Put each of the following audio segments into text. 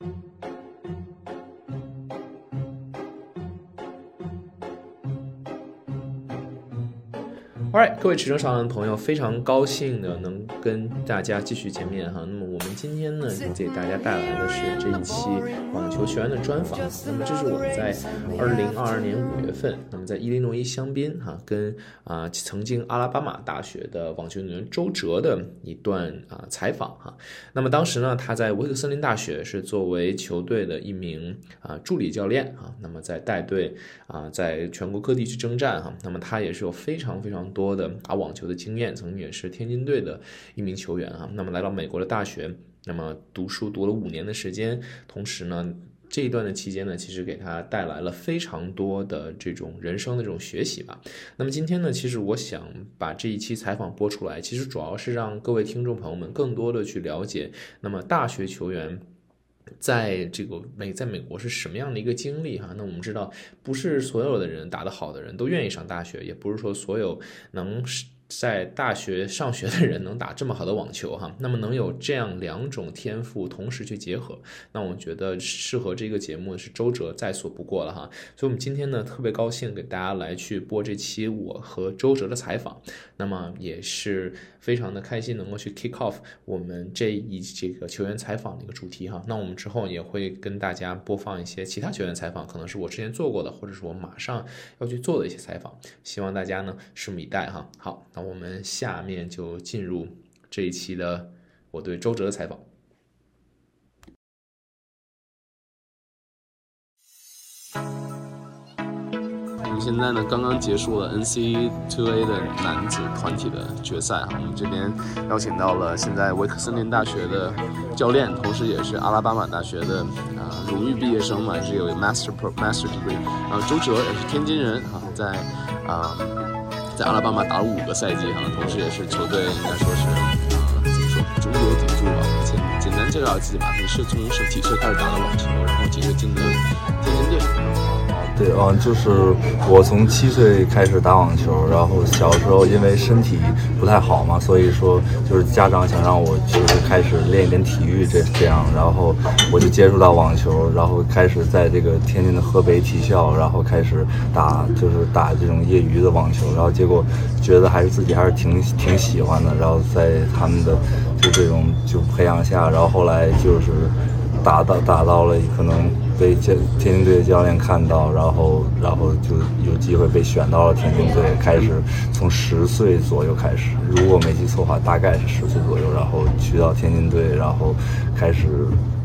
Thank you. Alright，各位驰骋上岸的朋友，非常高兴的能跟大家继续见面哈。那么我们今天呢，给大家带来的是这一期网球学员的专访。那么这是我们在二零二二年五月份，那么在伊利诺伊香槟哈，跟啊曾经阿拉巴马大学的网球运动员周哲的一段啊采访哈。那么当时呢，他在维克森林大学是作为球队的一名啊助理教练哈。那么在带队啊，在全国各地去征战哈。那么他也是有非常非常多。多的打网球的经验，曾经也是天津队的一名球员哈。那么来到美国的大学，那么读书读了五年的时间，同时呢，这一段的期间呢，其实给他带来了非常多的这种人生的这种学习吧。那么今天呢，其实我想把这一期采访播出来，其实主要是让各位听众朋友们更多的去了解，那么大学球员。在这个美，在美国是什么样的一个经历哈？那我们知道，不是所有的人打得好的人都愿意上大学，也不是说所有能。在大学上学的人能打这么好的网球哈，那么能有这样两种天赋同时去结合，那我觉得适合这个节目是周哲在所不过了哈。所以，我们今天呢特别高兴给大家来去播这期我和周哲的采访，那么也是非常的开心能够去 kick off 我们这一这个球员采访的一个主题哈。那我们之后也会跟大家播放一些其他球员采访，可能是我之前做过的，或者是我马上要去做的一些采访，希望大家呢拭目以待哈。好。我们下面就进入这一期的我对周哲的采访。我们现在呢刚刚结束了 NCAA 的男子团体的决赛哈，我们这边邀请到了现在维克森林大学的教练，同时也是阿拉巴马大学的啊荣誉毕业生嘛，是有 Master Master Degree，然后周哲也是天津人啊，在啊。在阿拉巴马打了五个赛季哈，同时也是球队应该说是啊，怎么说，中流砥柱吧。简简单介绍自己吧，你是从什么体式开始打的网球，然后进入进的天津队。对，嗯，就是我从七岁开始打网球，然后小时候因为身体不太好嘛，所以说就是家长想让我就是开始练一点体育这这样，然后我就接触到网球，然后开始在这个天津的河北体校，然后开始打就是打这种业余的网球，然后结果觉得还是自己还是挺挺喜欢的，然后在他们的就这种就培养下，然后后来就是打到打到了可能。被天天津队的教练看到，然后然后就有机会被选到了天津队，开始从十岁左右开始，如果没记错的话，大概是十岁左右，然后去到天津队，然后开始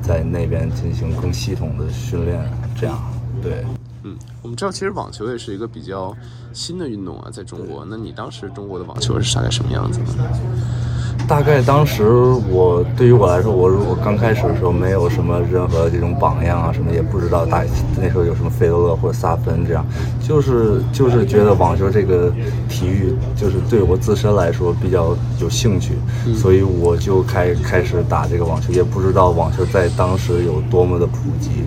在那边进行更系统的训练，这样，对，嗯，我们知道其实网球也是一个比较新的运动啊，在中国，那你当时中国的网球是大概什么样子呢？大概当时我对于我来说，我如果刚开始的时候没有什么任何这种榜样啊，什么也不知道大那时候有什么费德勒或者萨芬这样，就是就是觉得网球这个体育就是对我自身来说比较有兴趣，所以我就开开始打这个网球，也不知道网球在当时有多么的普及。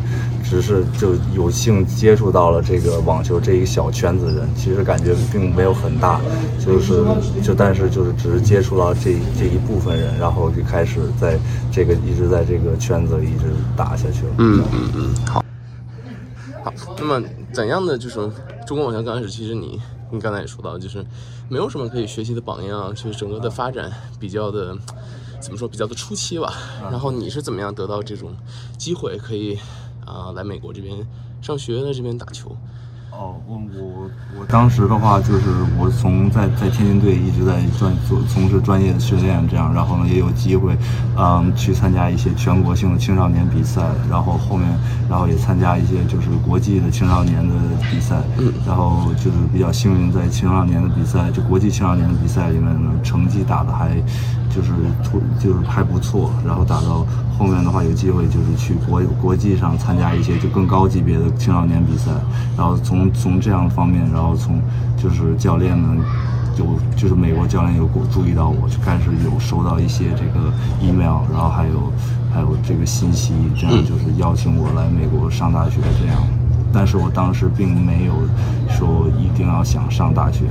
只是就有幸接触到了这个网球这一小圈子人，其实感觉并没有很大，就是就但是就是只是接触到这这一部分人，然后就开始在这个一直在这个圈子里一直打下去了。嗯嗯嗯，好，好。那么怎样的就是中国网球刚开始，其实你你刚才也说到，就是没有什么可以学习的榜样，就是整个的发展比较的怎么说比较的初期吧。然后你是怎么样得到这种机会可以？啊，来美国这边上学，在这边打球。哦，我我我当时的话就是我从在在天津队一直在专做从事专业的训练，这样，然后呢也有机会，嗯，去参加一些全国性的青少年比赛，然后后面然后也参加一些就是国际的青少年的比赛，嗯，然后就是比较幸运在青少年的比赛，就国际青少年的比赛里面呢，成绩打的还就是突就是还不错，然后打到后面的话有机会就是去国国际上参加一些就更高级别的青少年比赛，然后从从这样的方面，然后从就是教练们有就是美国教练有注意到我，就开始有收到一些这个 email，然后还有还有这个信息，这样就是邀请我来美国上大学这样。但是我当时并没有说一定要想上大学，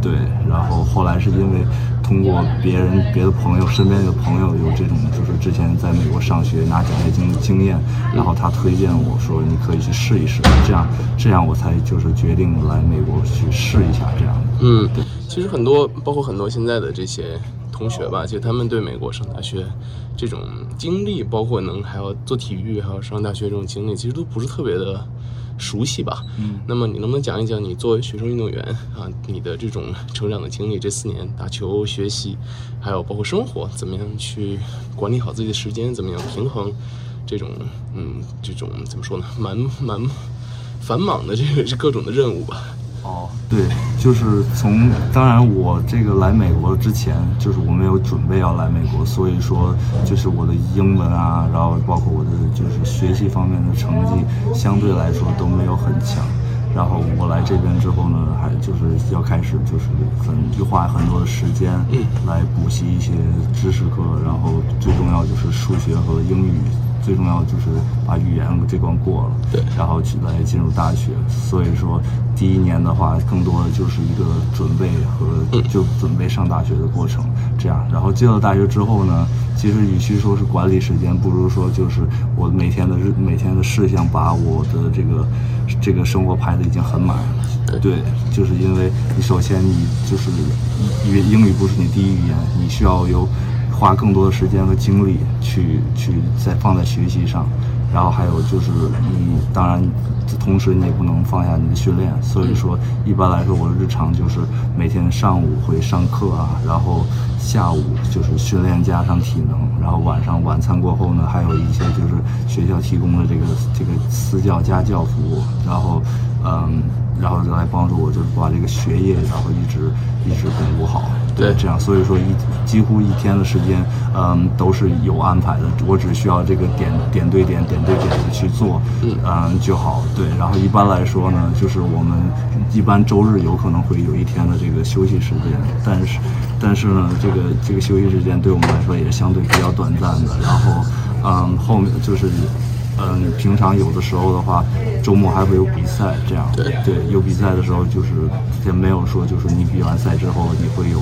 对。然后后来是因为通过别人、别的朋友、身边的朋友有这种，就是之前在美国上学拿奖学金的经验，然后他推荐我说你可以去试一试，这样这样我才就是决定来美国去试一下这样。嗯，对，其实很多包括很多现在的这些同学吧，其实他们对美国上大学这种经历，包括能还要做体育，还要上大学这种经历，其实都不是特别的。熟悉吧，嗯，那么你能不能讲一讲你作为学生运动员啊，你的这种成长的经历？这四年打球、学习，还有包括生活，怎么样去管理好自己的时间？怎么样平衡这种嗯，这种怎么说呢？蛮蛮繁忙的这个是各种的任务吧。哦，对，就是从当然我这个来美国之前，就是我没有准备要来美国，所以说就是我的英文啊，然后包括我的就是学习方面的成绩，相对来说都没有很强。然后我来这边之后呢，还就是要开始就是很就花很多的时间来补习一些知识课，然后最重要就是数学和英语。最重要就是把语言这关过了，对，然后去来进入大学。所以说，第一年的话，更多的就是一个准备和就准备上大学的过程。这样，然后进了大学之后呢，其实与其说是管理时间，不如说就是我每天的日每天的事项，把我的这个这个生活排的已经很满了。对，就是因为你首先你就是因为英语不是你第一语言，你需要有。花更多的时间和精力去去再放在学习上，然后还有就是你当然同时你也不能放下你的训练，所以说一般来说我日常就是每天上午会上课啊，然后下午就是训练加上体能，然后晚上晚餐过后呢，还有一些就是学校提供的这个这个私教家教服务，然后嗯，然后来帮助我就是把这个学业然后一直一直巩固好。对，这样，所以说一几乎一天的时间，嗯，都是有安排的。我只需要这个点点对点、点对点的去做，嗯，就好。对，然后一般来说呢，就是我们一般周日有可能会有一天的这个休息时间，但是，但是呢，这个这个休息时间对我们来说也是相对比较短暂的。然后，嗯，后面就是。嗯，平常有的时候的话，周末还会有比赛，这样。对对，有比赛的时候就是也没有说，就是你比完赛之后你会有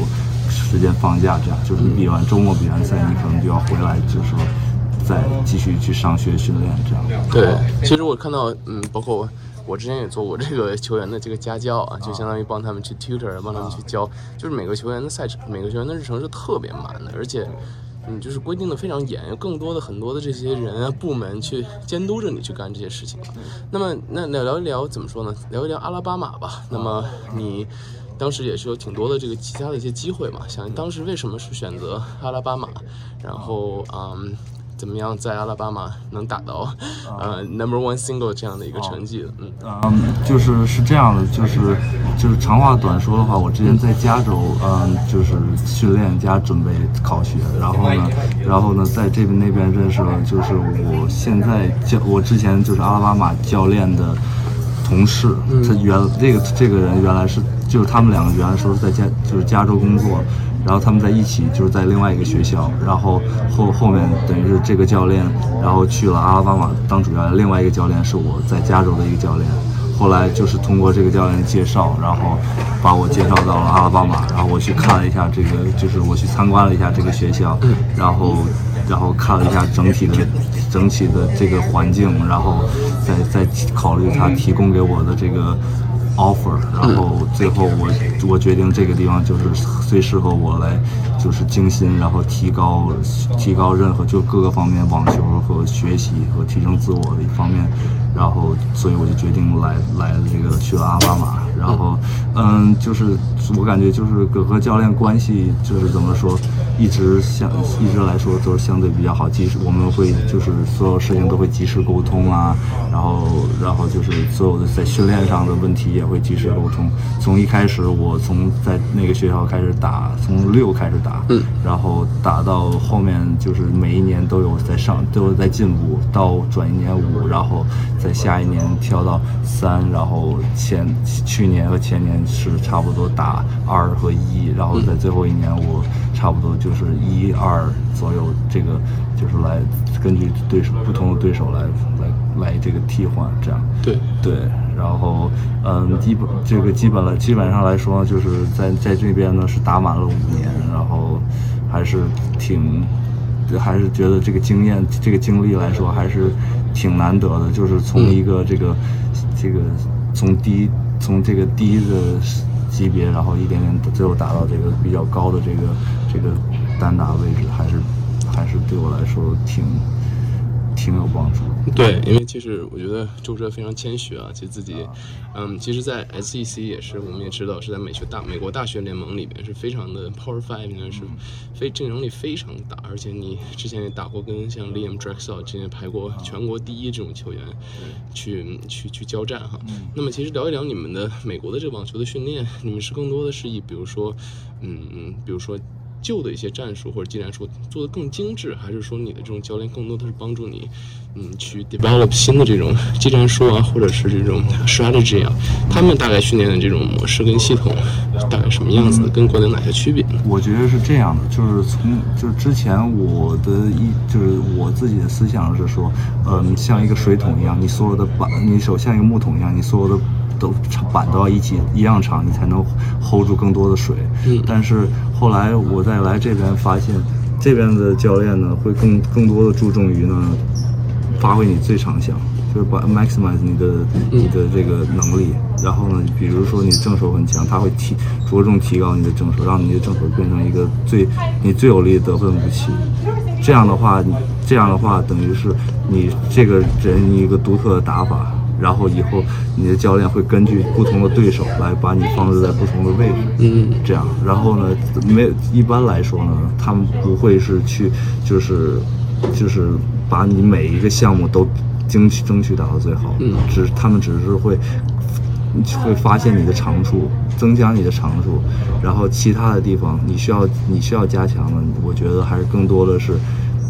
时间放假，这样。就是你比完周末比完赛，你可能就要回来，就是说再继续去上学训练，这样。对，其实我看到，嗯，包括我之前也做过这个球员的这个家教啊，就相当于帮他们去 tutor，帮他们去教，就是每个球员的赛程，每个球员的日程是特别满的，而且。嗯，就是规定的非常严，有更多的很多的这些人啊部门去监督着你去干这些事情。那么，那聊聊一聊怎么说呢？聊一聊阿拉巴马吧。那么你当时也是有挺多的这个其他的一些机会嘛？想当时为什么是选择阿拉巴马？然后，嗯。怎么样在阿拉巴马能打到呃 number one single 这样的一个成绩？嗯嗯，就是是这样的，就是就是长话短说的话，我之前在加州，嗯，就是训练加准备考学，然后呢，然后呢，在这边那边认识了，就是我现在教我之前就是阿拉巴马教练的同事，他原这个这个人原来是就是他们两个原来说是在加就是加州工作。然后他们在一起，就是在另外一个学校。然后后后面等于是这个教练，然后去了阿拉巴马当主教练。另外一个教练是我在加州的一个教练。后来就是通过这个教练介绍，然后把我介绍到了阿拉巴马。然后我去看了一下这个，就是我去参观了一下这个学校，然后然后看了一下整体的整体的这个环境，然后再再考虑他提供给我的这个。offer，然后最后我我决定这个地方就是最适合我来，就是精心，然后提高提高任何就各个方面网球和学习和提升自我的一方面，然后所以我就决定来来这个去了阿巴马。然后，嗯，就是我感觉就是和和教练关系就是怎么说，一直相一直来说都是相对比较好，及时我们会就是所有事情都会及时沟通啊，然后然后就是所有的在训练上的问题也会及时沟通。从一开始我从在那个学校开始打，从六开始打，嗯，然后打到后面就是每一年都有在上，都有在进步，到转一年五，然后在下一年跳到三，然后前去。年和前年是差不多打二和一，然后在最后一年我差不多就是一二左右，这个就是来根据对手不同的对手来来。来这个替换，这样。对对，然后嗯，基本这个基本了，基本上来说，就是在在这边呢是打满了五年，然后还是挺，还是觉得这个经验、这个经历来说还是挺难得的，就是从一个这个、嗯、这个从低从这个低的级别，然后一点点最后达到这个比较高的这个这个单打位置，还是还是对我来说挺。挺有帮助。对，因为其实我觉得周哲非常谦虚啊，其实自己，嗯，其实，在 SEC 也是，我们也知道是在美学大美国大学联盟里边是非常的 Power Five，应该是非竞争力非常大，而且你之前也打过跟像 Liam Drexel 之前排过全国第一这种球员，去去去交战哈。那么其实聊一聊你们的 美国的这个网球的训练，你们是更多的是以比如说，嗯嗯，比如说。旧的一些战术或者技战术做得更精致，还是说你的这种教练更多的是帮助你，嗯，去 develop 新的这种技战术啊，或者是这种 strategy 啊？他们大概训练的这种模式跟系统大概什么样子的？跟国内哪些区别？我觉得是这样的，就是从就是之前我的一就是我自己的思想是说，嗯，像一个水桶一样，你所有的板，你手像一个木桶一样，你所有的。都板都要一起一样长，你才能 hold 住更多的水。嗯，但是后来我再来这边发现，这边的教练呢会更更多的注重于呢发挥你最长项，就是把 maximize 你的你的这个能力。然后呢，比如说你正手很强，他会提着重提高你的正手，让你的正手变成一个最你最有力的得分武器。这样的话，这样的话等于是你这个人一个独特的打法。然后以后你的教练会根据不同的对手来把你放置在不同的位置，嗯，这样。然后呢，没一般来说呢，他们不会是去就是就是把你每一个项目都争取争取打到最好，嗯，只他们只是会会发现你的长处，增加你的长处，然后其他的地方你需要你需要加强的，我觉得还是更多的是。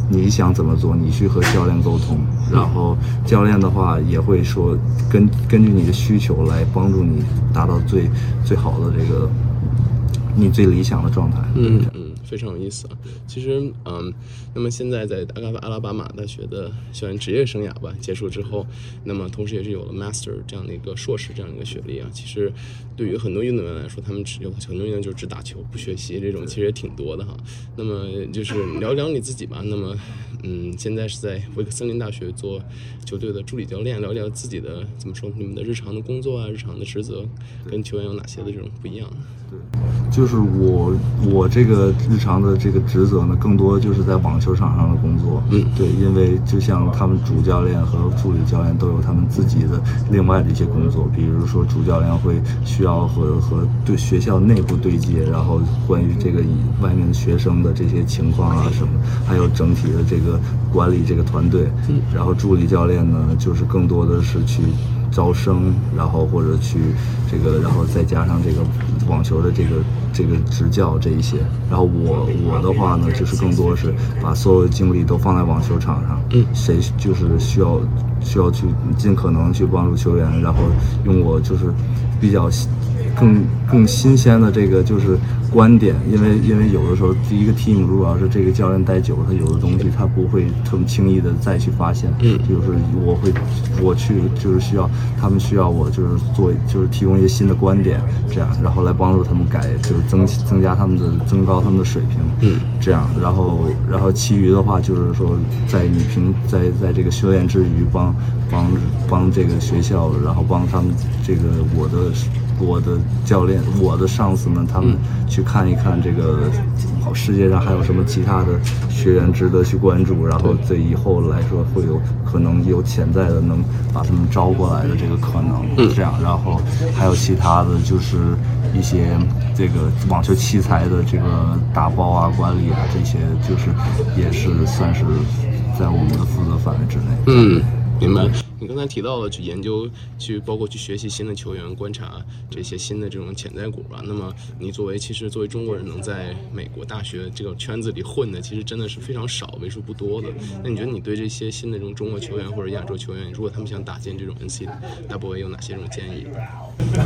你想怎么做？你去和教练沟通，然后教练的话也会说根根据你的需求来帮助你达到最最好的这个你最理想的状态。嗯。非常有意思啊，其实，嗯，那么现在在阿拉阿拉巴马大学的校园职业生涯吧结束之后，那么同时也是有了 master 这样的一个硕士这样一个学历啊。其实，对于很多运动员来说，他们只有很多运动员就只打球不学习，这种其实也挺多的哈。那么就是聊一聊你自己吧。那么，嗯，现在是在维克森林大学做球队的助理教练，聊聊自己的怎么说，你们的日常的工作啊，日常的职责跟球员有哪些的这种不一样？对，就是我我这个日常的这个职责呢，更多就是在网球场上的工作。嗯，对，因为就像他们主教练和助理教练都有他们自己的另外的一些工作，比如说主教练会需要和和对学校内部对接，然后关于这个外面的学生的这些情况啊什么，还有整体的这个管理这个团队。嗯，然后助理教练呢，就是更多的是去。招生，然后或者去这个，然后再加上这个网球的这个这个执教这一些，然后我我的话呢，就是更多是把所有的精力都放在网球场上，嗯，谁就是需要需要去尽可能去帮助球员，然后用我就是比较更更新鲜的这个就是。观点，因为因为有的时候，第一个 team 如果要是这个教练待久了，他有的东西他不会这么轻易的再去发现。嗯，就是我会我去就是需要他们需要我就是做就是提供一些新的观点，这样然后来帮助他们改，就是增增加他们的增高他们的水平。嗯，这样然后然后其余的话就是说，在你平在在这个修炼之余，帮帮帮这个学校，然后帮他们这个我的。我的教练，我的上司们，他们去看一看这个世界上还有什么其他的学员值得去关注，然后对以后来说会有可能有潜在的能把他们招过来的这个可能，这样，然后还有其他的就是一些这个网球器材的这个打包啊、管理啊这些，就是也是算是在我们的负责范围之内。嗯，明白。你刚才提到了去研究，去包括去学习新的球员，观察这些新的这种潜在股吧。那么你作为其实作为中国人能在美国大学这个圈子里混的，其实真的是非常少，为数不多的。那你觉得你对这些新的这种中国球员或者亚洲球员，如果他们想打进这种 NCAA，有哪些这种建议？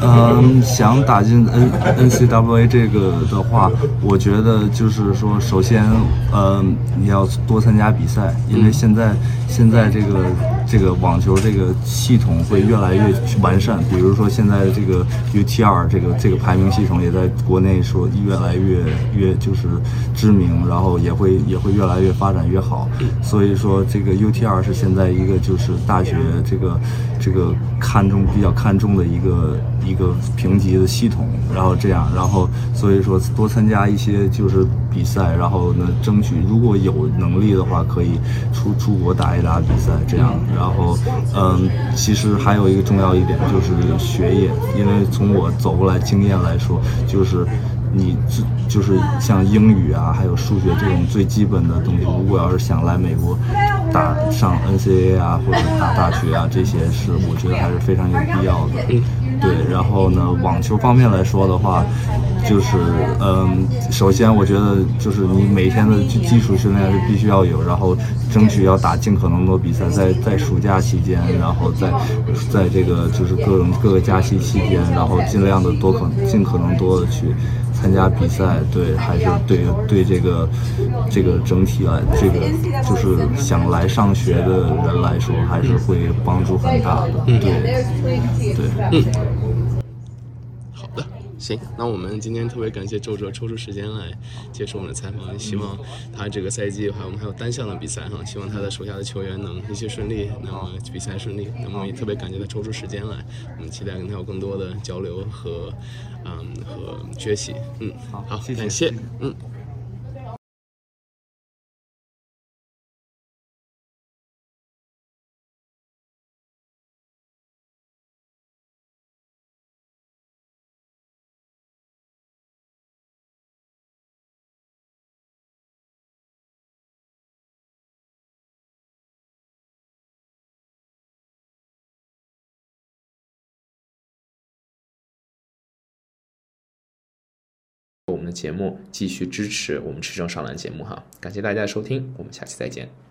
嗯，想打进 N NCAA 这个的话，我觉得就是说，首先，嗯，你要多参加比赛，因为现在现在这个。这个网球这个系统会越来越完善。比如说现在的这个 UTR 这个这个排名系统也在国内说越来越越就是知名，然后也会也会越来越发展越好。所以说这个 UTR 是现在一个就是大学这个这个看重比较看重的一个一个评级的系统。然后这样，然后所以说多参加一些就是比赛，然后呢争取如果有能力的话，可以出出国打一打比赛这样。然后嗯，其实还有一个重要一点就是学业，因为从我走过来经验来说，就是你就就是像英语啊，还有数学这种最基本的东西，如果要是想来美国打上 NCAA 啊或者打大学啊，这些是我觉得还是非常有必要的。对，然后呢，网球方面来说的话，就是嗯，首先我觉得就是你每天的基础训练是必须要有，然后争取要打尽可能多比赛，在在暑假期间，然后在在这个就是各种各个假期期间，然后尽量的多可尽可能多的去参加比赛，对，还是对对这个这个整体来这个就是想来上学的人来说，还是会帮助很大的，对对，嗯。行，那我们今天特别感谢周哲抽出时间来接受我们的采访，希望他这个赛季还有我们还有单项的比赛哈，希望他的手下的球员能一切顺利，那么比赛顺利，那么也特别感谢他抽出时间来，我们期待跟他有更多的交流和嗯和学习，嗯，好，好，谢谢，感谢，嗯。我们的节目继续支持我们持证上篮节目哈，感谢大家的收听，我们下期再见。